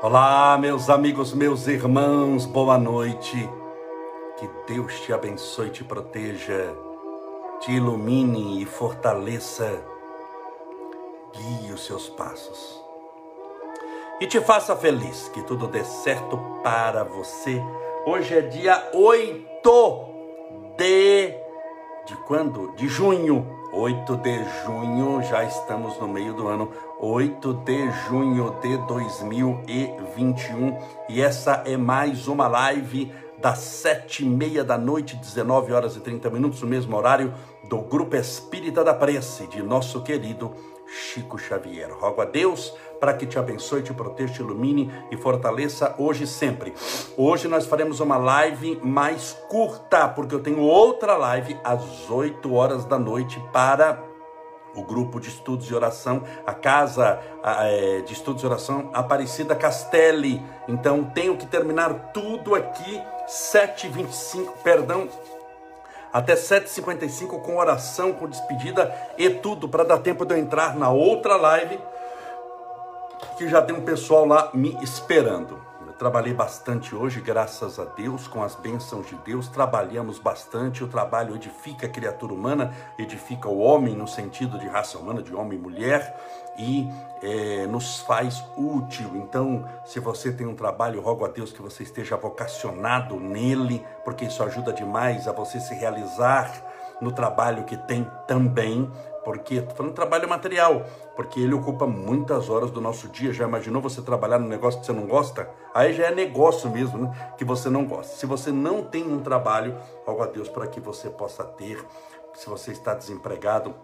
Olá, meus amigos, meus irmãos, boa noite. Que Deus te abençoe, te proteja, te ilumine e fortaleça, guie os seus passos e te faça feliz. Que tudo dê certo para você. Hoje é dia 8 de. De quando? De junho. 8 de junho, já estamos no meio do ano. 8 de junho de 2021. E essa é mais uma live das sete e meia da noite, 19 horas e 30 minutos, no mesmo horário do Grupo Espírita da Prece, de nosso querido Chico Xavier. Rogo a Deus para que te abençoe, te proteja, te ilumine e fortaleça hoje e sempre. Hoje nós faremos uma live mais curta, porque eu tenho outra live às 8 horas da noite para o grupo de estudos de oração, a casa é, de estudos de oração Aparecida Castelli. Então tenho que terminar tudo aqui 7h25, perdão, até 7h55 com oração, com despedida e tudo, para dar tempo de eu entrar na outra live, que já tem um pessoal lá me esperando. Trabalhei bastante hoje, graças a Deus, com as bênçãos de Deus. Trabalhamos bastante. O trabalho edifica a criatura humana, edifica o homem no sentido de raça humana, de homem e mulher, e é, nos faz útil. Então, se você tem um trabalho, rogo a Deus que você esteja vocacionado nele, porque isso ajuda demais a você se realizar no trabalho que tem também porque estou falando de trabalho material, porque ele ocupa muitas horas do nosso dia. Já imaginou você trabalhar num negócio que você não gosta? Aí já é negócio mesmo, né? Que você não gosta. Se você não tem um trabalho, rogo a Deus para que você possa ter. Se você está desempregado,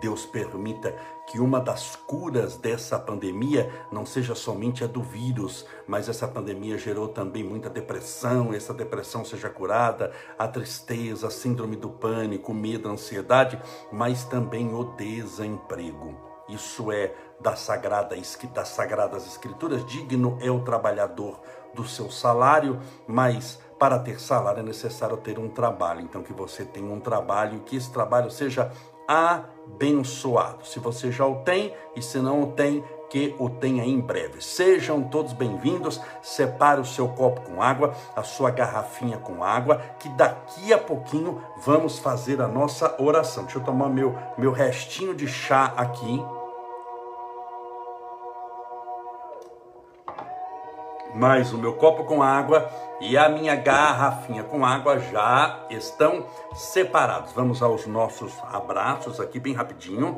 Deus permita que uma das curas dessa pandemia não seja somente a do vírus, mas essa pandemia gerou também muita depressão, essa depressão seja curada, a tristeza, a síndrome do pânico, medo, ansiedade, mas também o desemprego. Isso é da sagrada, das sagradas escrituras, digno é o trabalhador do seu salário, mas para ter salário é necessário ter um trabalho. Então que você tenha um trabalho, que esse trabalho seja abençoado. Se você já o tem e se não o tem, que o tenha em breve. Sejam todos bem-vindos. Separe o seu copo com água, a sua garrafinha com água, que daqui a pouquinho vamos fazer a nossa oração. Deixa eu tomar meu, meu restinho de chá aqui. Mais o meu copo com água e a minha garrafinha com água já estão separados. Vamos aos nossos abraços aqui bem rapidinho.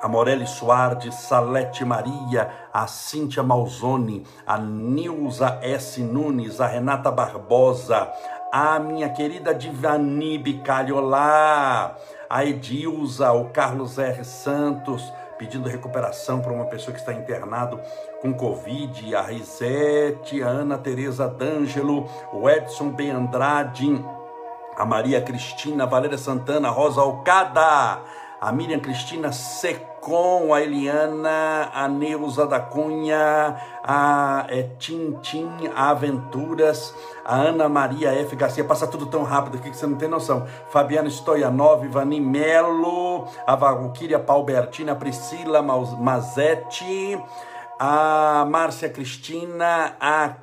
A Morelli Soares, Salete Maria, a Cíntia Malzone, a Nilza S. Nunes, a Renata Barbosa, a minha querida Divani Bicalholá, a Edilza, o Carlos R. Santos, pedindo recuperação para uma pessoa que está internado com Covid, a Risete, a Ana Tereza D'Angelo, o Edson B. Andrade, a Maria Cristina, a Valéria Santana, a Rosa Alcada, a Miriam Cristina Secom, a Eliana, a Neuza da Cunha, a é, Tintim Aventuras, a Ana Maria F. Garcia, passa tudo tão rápido aqui que você não tem noção. Fabiana Stoianov, Vani Melo, a Valquíria Palbertina, a Priscila Mazetti, a Márcia Cristina, a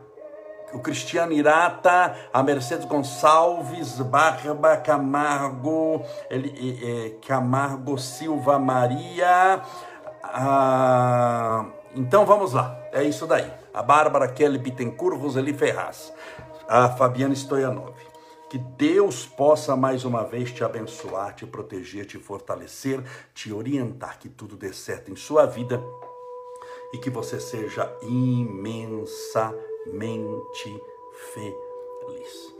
o Cristiano Irata, a Mercedes Gonçalves, Barba Camargo, ele, é, Camargo Silva Maria. A... Então vamos lá, é isso daí. A Bárbara Kelly Bittencourt, Roseli Ferraz, a Fabiana Stoyanov. Que Deus possa mais uma vez te abençoar, te proteger, te fortalecer, te orientar, que tudo dê certo em sua vida e que você seja imensamente feliz.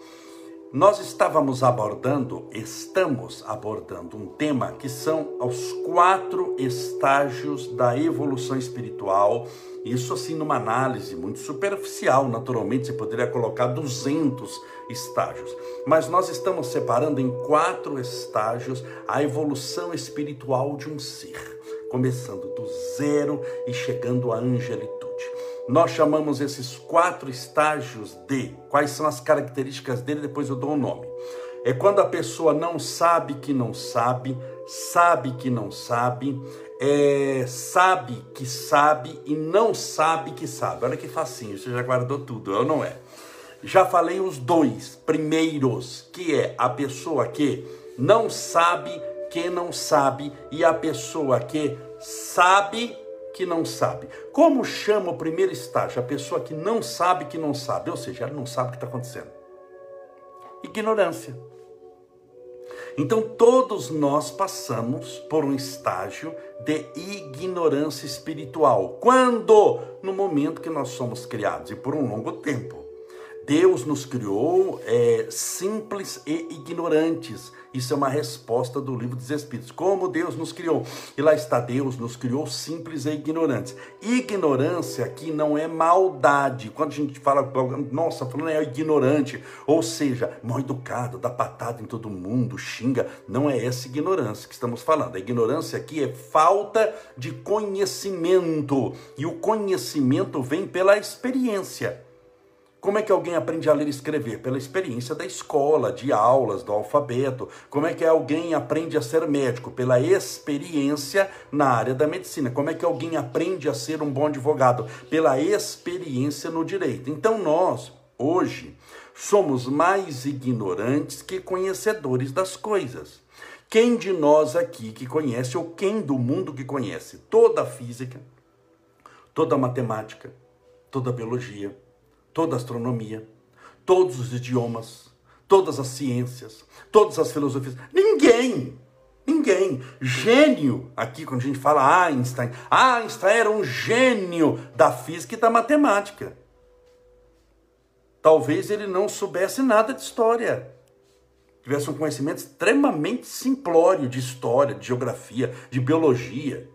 Nós estávamos abordando, estamos abordando um tema que são os quatro estágios da evolução espiritual. Isso assim numa análise muito superficial, naturalmente você poderia colocar 200 estágios. Mas nós estamos separando em quatro estágios a evolução espiritual de um ser começando do zero e chegando à angelitude. Nós chamamos esses quatro estágios de quais são as características dele, depois eu dou o um nome. É quando a pessoa não sabe que não sabe, sabe que não sabe, é, sabe que sabe e não sabe que sabe. Olha que facinho, você já guardou tudo, ou não é? Já falei os dois primeiros, que é a pessoa que não sabe que não sabe e a pessoa que sabe que não sabe. Como chama o primeiro estágio? A pessoa que não sabe que não sabe, ou seja, ela não sabe o que está acontecendo. Ignorância. Então todos nós passamos por um estágio de ignorância espiritual. Quando? No momento que nós somos criados e por um longo tempo. Deus nos criou é, simples e ignorantes. Isso é uma resposta do livro dos Espíritos. Como Deus nos criou. E lá está, Deus nos criou simples e ignorantes. Ignorância aqui não é maldade. Quando a gente fala, nossa, falando é ignorante, ou seja, mal educado, dá patada em todo mundo, xinga. Não é essa ignorância que estamos falando. A ignorância aqui é falta de conhecimento. E o conhecimento vem pela experiência. Como é que alguém aprende a ler e escrever? Pela experiência da escola, de aulas, do alfabeto. Como é que alguém aprende a ser médico? Pela experiência na área da medicina. Como é que alguém aprende a ser um bom advogado? Pela experiência no direito. Então nós, hoje, somos mais ignorantes que conhecedores das coisas. Quem de nós aqui que conhece, ou quem do mundo que conhece toda a física, toda a matemática, toda a biologia, toda a astronomia, todos os idiomas, todas as ciências, todas as filosofias. Ninguém, ninguém. Gênio, aqui quando a gente fala Einstein, Einstein era um gênio da física e da matemática. Talvez ele não soubesse nada de história. Tivesse um conhecimento extremamente simplório de história, de geografia, de biologia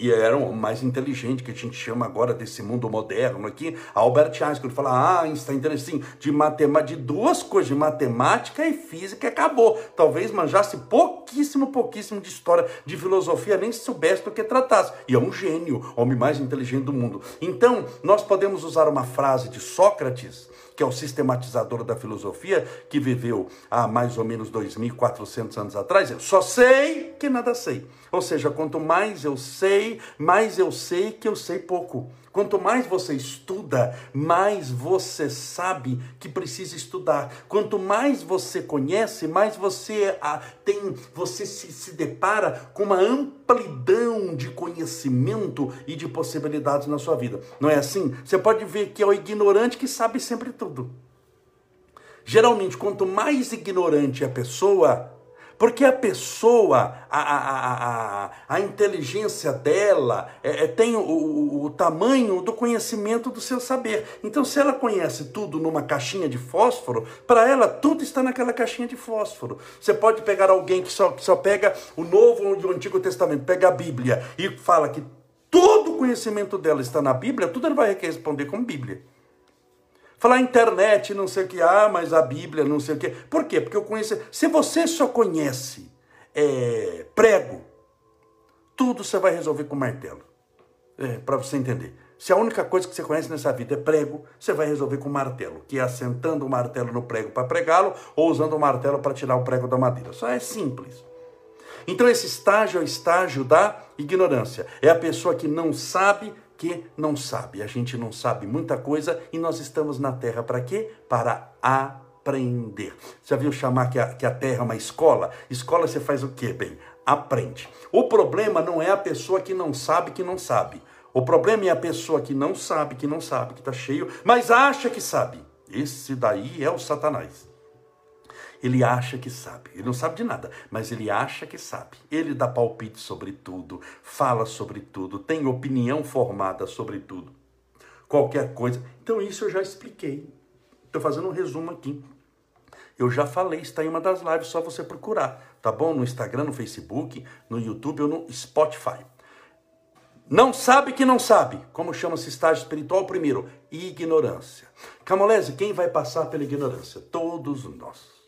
e era o mais inteligente que a gente chama agora desse mundo moderno aqui, Albert Einstein, fala, ah, Einstein, assim, de matemática, de duas coisas, de matemática e física, acabou. Talvez manjasse pouquíssimo, pouquíssimo de história, de filosofia, nem soubesse do que tratasse. E é um gênio, homem mais inteligente do mundo. Então, nós podemos usar uma frase de Sócrates, que é o sistematizador da filosofia, que viveu há mais ou menos 2.400 anos atrás, só sei que nada sei. Ou seja, quanto mais eu sei, mais eu sei que eu sei pouco. Quanto mais você estuda, mais você sabe que precisa estudar. Quanto mais você conhece, mais você ah, tem, você se, se depara com uma amplidão de conhecimento e de possibilidades na sua vida. Não é assim? Você pode ver que é o ignorante que sabe sempre tudo. Geralmente, quanto mais ignorante a pessoa, porque a pessoa, a, a, a, a inteligência dela é, é, tem o, o, tamanho do conhecimento do seu saber. Então, se ela conhece tudo numa caixinha de fósforo, para ela tudo está naquela caixinha de fósforo. Você pode pegar alguém que só, que só pega o Novo e o Antigo Testamento, pega a Bíblia e fala que todo o conhecimento dela está na Bíblia, tudo ele vai responder com Bíblia. Falar internet, não sei o que, ah, mas a Bíblia, não sei o que. Por quê? Porque eu conheço. Se você só conhece é, prego, tudo você vai resolver com martelo. É, Para você entender. Se a única coisa que você conhece nessa vida é prego, você vai resolver com martelo, que é assentando o martelo no prego para pregá-lo ou usando o martelo para tirar o prego da madeira. Só é simples. Então esse estágio é o estágio da ignorância. É a pessoa que não sabe que não sabe. A gente não sabe muita coisa e nós estamos na Terra para quê? Para aprender. Já viu chamar que a, que a Terra é uma escola? Escola você faz o quê? Bem, aprende. O problema não é a pessoa que não sabe que não sabe. O problema é a pessoa que não sabe que não sabe, que está cheio, mas acha que sabe. Esse daí é o Satanás. Ele acha que sabe. Ele não sabe de nada, mas ele acha que sabe. Ele dá palpite sobre tudo, fala sobre tudo, tem opinião formada sobre tudo. Qualquer coisa. Então, isso eu já expliquei. Estou fazendo um resumo aqui. Eu já falei, está em uma das lives, só você procurar, tá bom? No Instagram, no Facebook, no YouTube ou no Spotify. Não sabe que não sabe. Como chama esse estágio espiritual? Primeiro, ignorância. Camolese, quem vai passar pela ignorância? Todos nós.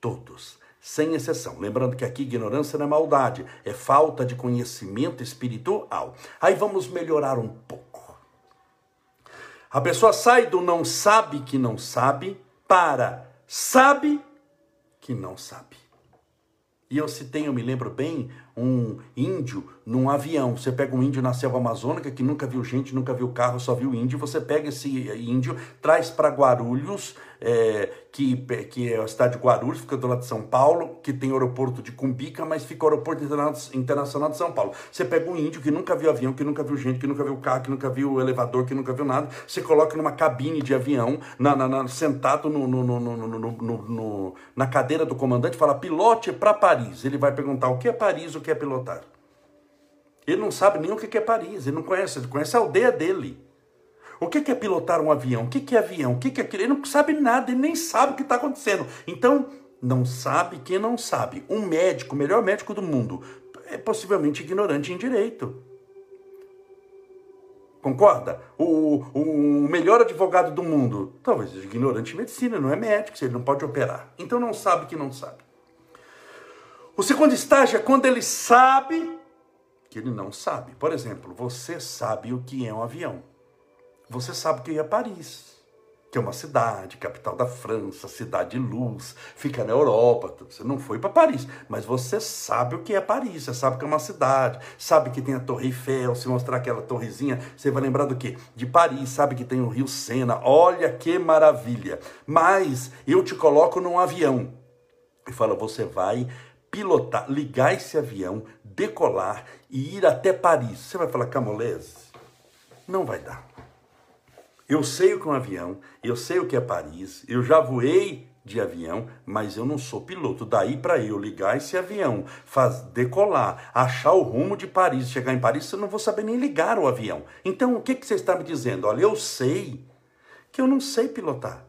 Todos, sem exceção. Lembrando que aqui ignorância não é maldade, é falta de conhecimento espiritual. Aí vamos melhorar um pouco. A pessoa sai do não sabe que não sabe para sabe que não sabe. E eu citei, eu me lembro bem, um índio num avião. Você pega um índio na selva amazônica que nunca viu gente, nunca viu carro, só viu índio. Você pega esse índio, traz para Guarulhos, é, que, que é a cidade de Guarulhos, fica do lado de São Paulo, que tem aeroporto de Cumbica, mas fica o aeroporto internacional de São Paulo. Você pega um índio que nunca viu avião, que nunca viu gente, que nunca viu carro, que nunca viu elevador, que nunca viu nada. Você coloca numa cabine de avião, na, na, na sentado no, no, no, na cadeira do comandante, fala pilote para Paris. Ele vai perguntar o que é Paris, o que é pilotar. Ele não sabe nem o que é Paris, ele não conhece, ele conhece a aldeia dele. O que é pilotar um avião? O que é avião? O que é aquilo? Ele não sabe nada, ele nem sabe o que está acontecendo. Então, não sabe quem não sabe. Um médico, o melhor médico do mundo, é possivelmente ignorante em direito. Concorda? O, o, melhor advogado do mundo, talvez ignorante em medicina, não é médico, ele não pode operar. Então não sabe que não sabe. O segundo estágio é quando ele sabe que ele não sabe. Por exemplo, você sabe o que é um avião. Você sabe que é Paris, que é uma cidade, capital da França, cidade de luz, fica na Europa. Você não foi para Paris, mas você sabe o que é Paris, você sabe que é uma cidade, sabe que tem a Torre Eiffel, se mostrar aquela torrezinha, você vai lembrar do quê? De Paris, sabe que tem o Rio Sena, olha que maravilha. Mas eu te coloco num avião e fala, você vai pilotar, ligar esse avião, decolar e ir até Paris. Você vai falar, Camolese? Não vai dar. Eu sei o que é um avião, eu sei o que é Paris, eu já voei de avião, mas eu não sou piloto. Daí para eu ligar esse avião, faz decolar, achar o rumo de Paris, chegar em Paris, eu não vou saber nem ligar o avião. Então o que, que você está me dizendo? Olha, eu sei que eu não sei pilotar.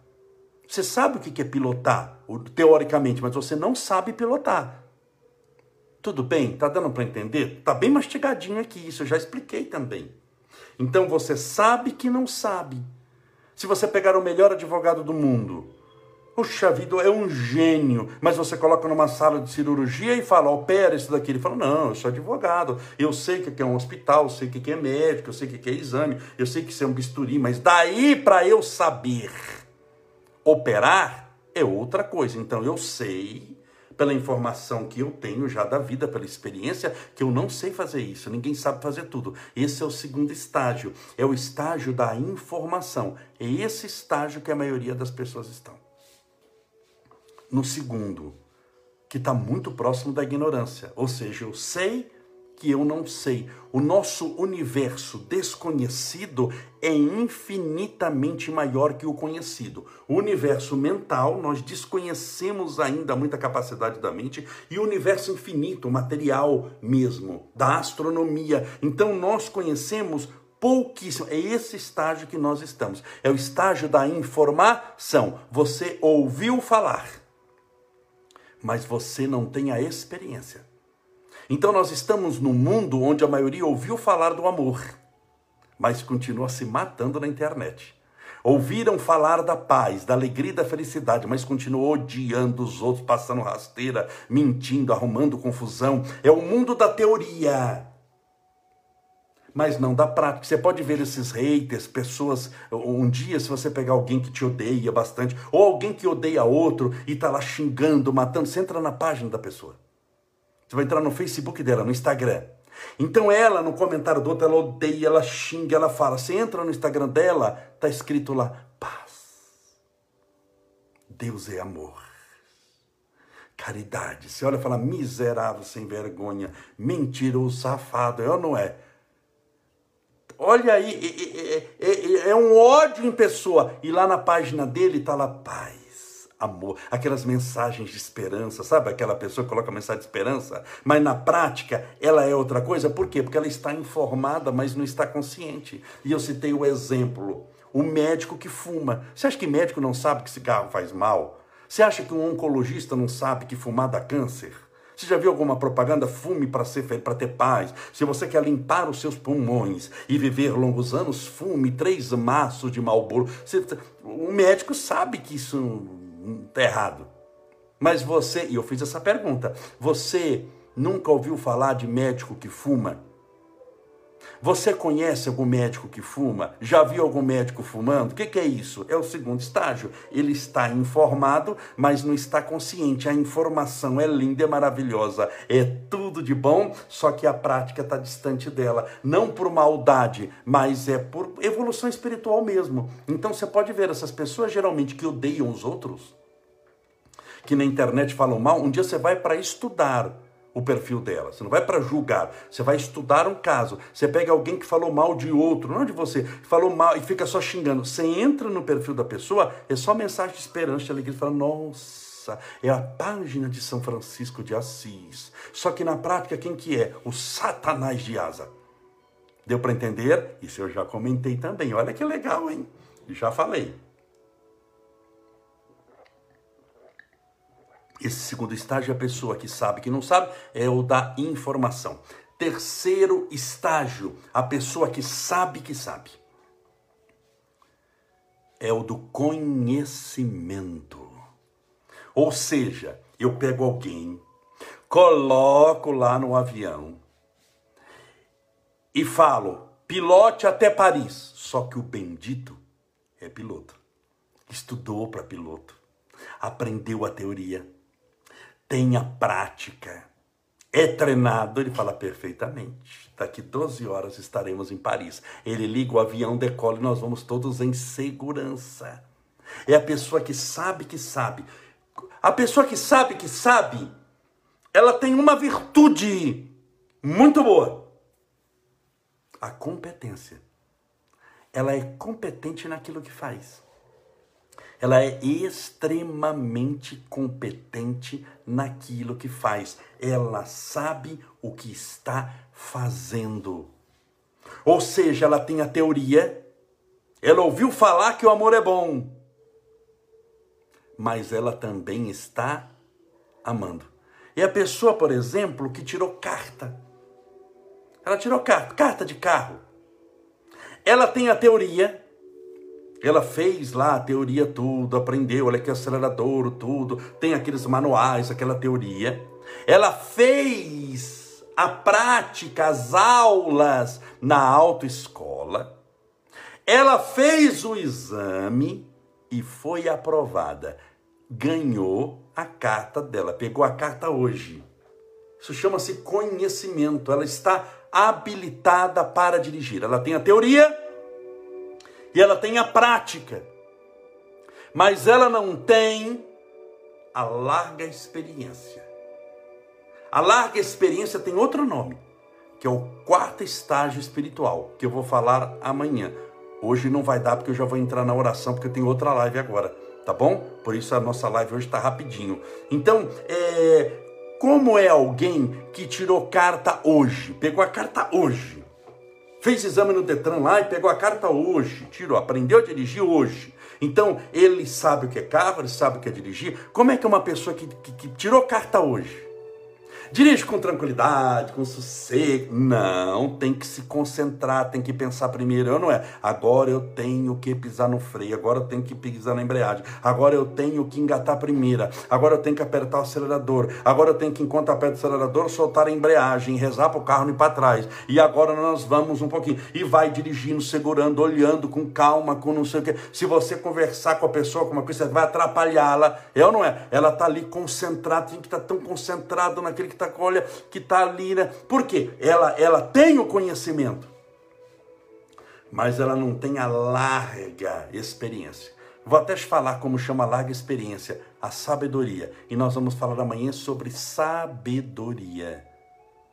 Você sabe o que é pilotar, teoricamente, mas você não sabe pilotar. Tudo bem? Tá dando para entender? Tá bem mastigadinho aqui, isso eu já expliquei também. Então você sabe que não sabe. Se você pegar o melhor advogado do mundo, Puxa vida, é um gênio. Mas você coloca numa sala de cirurgia e fala, opera isso daqui. Ele fala, não, eu sou advogado. Eu sei o que é um hospital, eu sei o que é médico, eu sei o que é exame, eu sei que isso é um bisturi. Mas daí para eu saber operar é outra coisa. Então eu sei pela informação que eu tenho já da vida, pela experiência, que eu não sei fazer isso, ninguém sabe fazer tudo. Esse é o segundo estágio, é o estágio da informação. É esse estágio que a maioria das pessoas estão. No segundo, que está muito próximo da ignorância, ou seja, eu sei que eu não sei. O nosso universo desconhecido é infinitamente maior que o conhecido. O universo mental, nós desconhecemos ainda muita capacidade da mente, e o universo infinito, material mesmo, da astronomia. Então nós conhecemos pouquíssimo. É esse estágio que nós estamos. É o estágio da informação. Você ouviu falar, mas você não tem a experiência. Então nós estamos num mundo onde a maioria ouviu falar do amor, mas continua se matando na internet. Ouviram falar da paz, da alegria e da felicidade, mas continuam odiando os outros, passando rasteira, mentindo, arrumando confusão. É o mundo da teoria, mas não da prática. Você pode ver esses haters, pessoas. Um dia, se você pegar alguém que te odeia bastante, ou alguém que odeia outro e está lá xingando, matando, você entra na página da pessoa. Você vai entrar no Facebook dela, no Instagram. Então ela, no comentário do outro, ela odeia, ela xinga, ela fala. Você entra no Instagram dela, tá escrito lá, paz. Deus é amor. Caridade. Você olha e fala, miserável, sem vergonha, mentiroso, safado, é ou não é? Olha aí, é, é, é, é um ódio em pessoa. E lá na página dele está lá, paz amor, aquelas mensagens de esperança, sabe? Aquela pessoa que coloca mensagem de esperança, mas na prática ela é outra coisa. Por quê? Porque ela está informada, mas não está consciente. E eu citei o exemplo: o médico que fuma. Você acha que médico não sabe que cigarro faz mal? Você acha que um oncologista não sabe que fumar dá câncer? Você já viu alguma propaganda? Fume para ser para ter paz. Se você quer limpar os seus pulmões e viver longos anos, fume três maços de Marlboro. Você, o médico sabe que isso está errado. Mas você, e eu fiz essa pergunta, você nunca ouviu falar de médico que fuma? Você conhece algum médico que fuma? Já viu algum médico fumando? O que, que, é isso? É o segundo estágio. Ele está informado, mas não está consciente. A informação é linda, é maravilhosa, é tudo de bom, só que a prática está distante dela. Não por maldade, mas é por evolução espiritual mesmo. Então você pode ver essas pessoas geralmente que odeiam os outros, que na internet falam mal, um dia você vai para estudar o perfil dela. Você não vai para julgar, você vai estudar um caso. Você pega alguém que falou mal de outro, não de você, falou mal e fica só xingando. Você entra no perfil da pessoa, é só mensagem de esperança, de alegria, fala, nossa, é a página de São Francisco de Assis. Só que na prática, quem que é? O Satanás de asa. Deu para entender? Isso eu já comentei também. Olha que legal, hein? Já falei. Esse segundo estágio, a pessoa que sabe que não sabe, é o da informação. Terceiro estágio, a pessoa que sabe que sabe. É o do conhecimento. Ou seja, eu pego alguém, coloco lá no avião e falo, pilote até Paris. Só que o bendito é piloto. Estudou para piloto, aprendeu a teoria tem a prática, é treinado, ele fala perfeitamente. Daqui 12 horas estaremos em Paris. Ele liga o avião, decola e nós vamos todos em segurança. É a pessoa que sabe que sabe. A pessoa que sabe que sabe, ela tem uma virtude muito boa: a competência. Ela é competente naquilo que faz ela é extremamente competente naquilo que faz. Ela sabe o que está fazendo. Ou seja, ela tem a teoria, ela ouviu falar que o amor é bom, mas ela também está amando. E a pessoa, por exemplo, que tirou carta. Ela tirou carta, carta de carro. Ela tem a teoria, ela fez lá a teoria tudo, aprendeu, olha que acelerador, tudo, tem aqueles manuais, aquela teoria. Ela fez a prática, as aulas na autoescola. Ela fez o exame e foi aprovada. Ganhou a carta dela, pegou a carta hoje. Isso chama-se conhecimento. Ela está habilitada para dirigir. Ela tem a teoria, e ela tem a prática, mas ela não tem a larga experiência. A larga experiência tem outro nome, que é o quarto estágio espiritual, que eu vou falar amanhã. Hoje não vai dar porque eu já vou entrar na oração, porque eu tenho outra live agora, tá bom? Por isso a nossa live hoje está rapidinho. Então, é, como é alguém que tirou carta hoje, pegou a carta hoje, fez exame no Detran lá e pegou a carta hoje, tirou, aprendeu a dirigir hoje. Então, ele sabe o que é carro, ele sabe o que é dirigir. Como é que uma pessoa que, que, que tirou carta hoje? Dirige com tranquilidade, com sossego. Não, tem que se concentrar, tem que pensar primeiro. Eu não é. Agora eu tenho que pisar no freio, agora eu tenho que pisar na embreagem, agora eu tenho que engatar a primeira, agora eu tenho que apertar o acelerador, agora eu tenho que, enquanto aperto o acelerador, soltar a embreagem, rezar para o carro não ir para trás. E agora nós vamos um pouquinho. E vai dirigindo, segurando, olhando com calma, com não sei o que. Se você conversar com a pessoa, com uma coisa, você vai atrapalhá-la. Eu não é. Ela está ali concentrada, tem que estar tá tão concentrado naquele que está, olha, que está ali, né? Por quê? Ela, ela tem o conhecimento, mas ela não tem a larga experiência. Vou até te falar como chama a larga experiência, a sabedoria. E nós vamos falar amanhã sobre sabedoria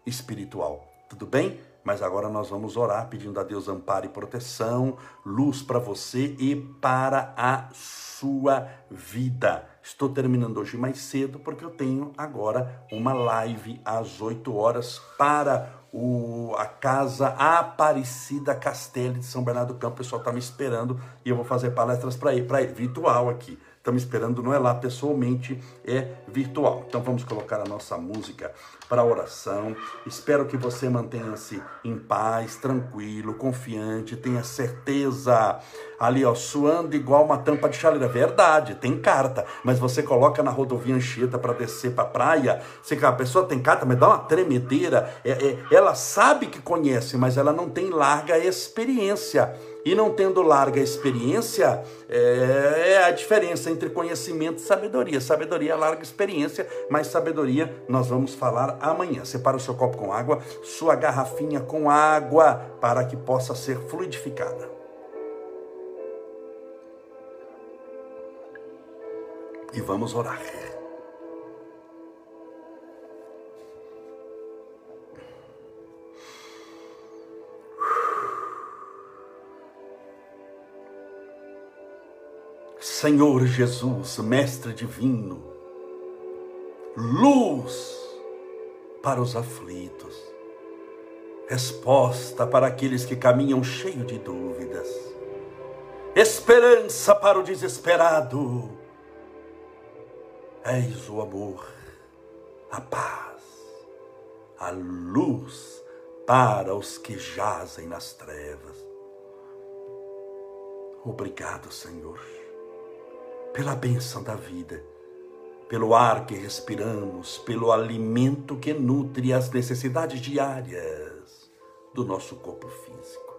espiritual. Tudo bem? Mas agora nós vamos orar pedindo a Deus amparo e proteção, luz para você e para a sua vida. Estou terminando hoje mais cedo porque eu tenho agora uma live às 8 horas para o, a Casa Aparecida Castelli de São Bernardo do Campo. O pessoal está me esperando e eu vou fazer palestras para ele, para virtual aqui Estamos esperando, não é lá pessoalmente, é virtual. Então vamos colocar a nossa música para oração. Espero que você mantenha-se em paz, tranquilo, confiante, tenha certeza. Ali, ó, suando igual uma tampa de chaleira. Verdade, tem carta, mas você coloca na rodovia Anchieta para descer para a praia. Você, a pessoa tem carta, mas dá uma tremedeira. É, é, ela sabe que conhece, mas ela não tem larga experiência. E não tendo larga experiência, é, é a diferença entre conhecimento e sabedoria. Sabedoria é larga experiência, mas sabedoria nós vamos falar amanhã. Separa o seu copo com água, sua garrafinha com água, para que possa ser fluidificada. E vamos orar. Senhor Jesus, Mestre Divino, luz para os aflitos, resposta para aqueles que caminham cheio de dúvidas, esperança para o desesperado. És o amor, a paz, a luz para os que jazem nas trevas. Obrigado, Senhor pela bênção da vida, pelo ar que respiramos, pelo alimento que nutre as necessidades diárias do nosso corpo físico,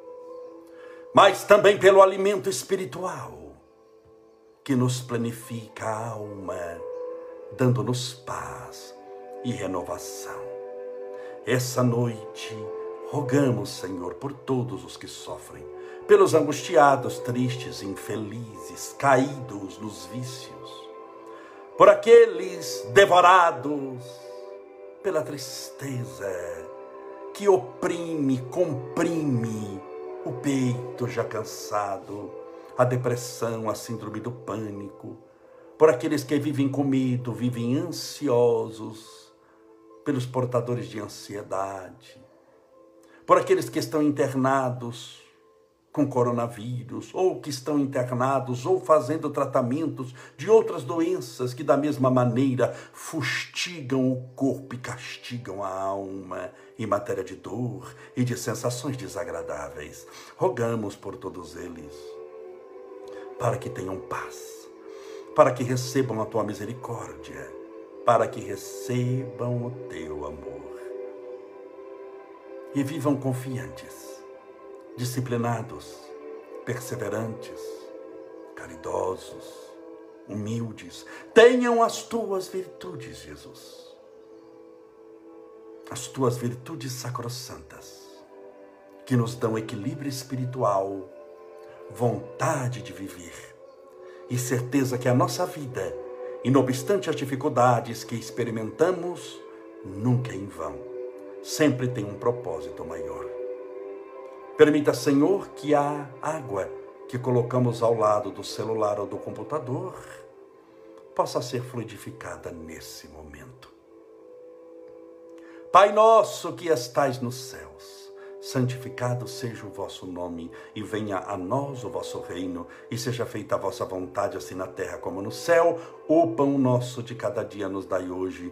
mas também pelo alimento espiritual que nos planifica a alma, dando-nos paz e renovação. Essa noite, rogamos, Senhor, por todos os que sofrem pelos angustiados, tristes, infelizes, caídos nos vícios, por aqueles devorados pela tristeza que oprime, comprime o peito já cansado, a depressão, a síndrome do pânico, por aqueles que vivem com medo, vivem ansiosos, pelos portadores de ansiedade, por aqueles que estão internados com coronavírus, ou que estão internados, ou fazendo tratamentos de outras doenças que, da mesma maneira, fustigam o corpo e castigam a alma em matéria de dor e de sensações desagradáveis. Rogamos por todos eles, para que tenham paz, para que recebam a tua misericórdia, para que recebam o teu amor e vivam confiantes disciplinados, perseverantes, caridosos, humildes. Tenham as tuas virtudes, Jesus. As tuas virtudes sacrossantas, que nos dão equilíbrio espiritual, vontade de viver e certeza que a nossa vida, inobstante as dificuldades que experimentamos, nunca é em vão. Sempre tem um propósito maior. Permita, Senhor, que a água que colocamos ao lado do celular ou do computador possa ser fluidificada nesse momento. Pai nosso que estais nos céus, santificado seja o vosso nome e venha a nós o vosso reino e seja feita a vossa vontade assim na terra como no céu. O pão nosso de cada dia nos dai hoje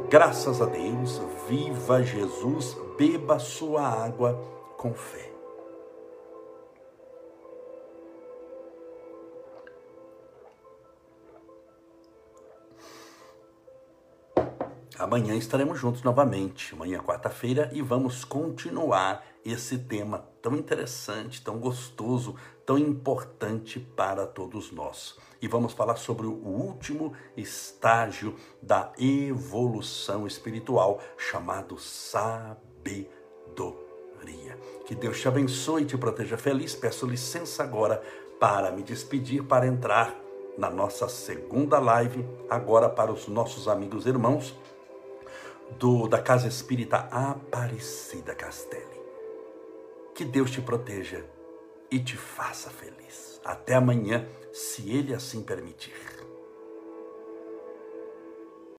Graças a Deus, viva Jesus, beba sua água com fé. Amanhã estaremos juntos novamente, amanhã quarta-feira, e vamos continuar esse tema tão interessante, tão gostoso, tão importante para todos nós. E vamos falar sobre o último estágio da evolução espiritual, chamado sabedoria. Que Deus te abençoe e te proteja feliz. Peço licença agora para me despedir, para entrar na nossa segunda live, agora para os nossos amigos e irmãos do, da Casa Espírita Aparecida Castelli. Que Deus te proteja e te faça feliz. Até amanhã, se Ele assim permitir.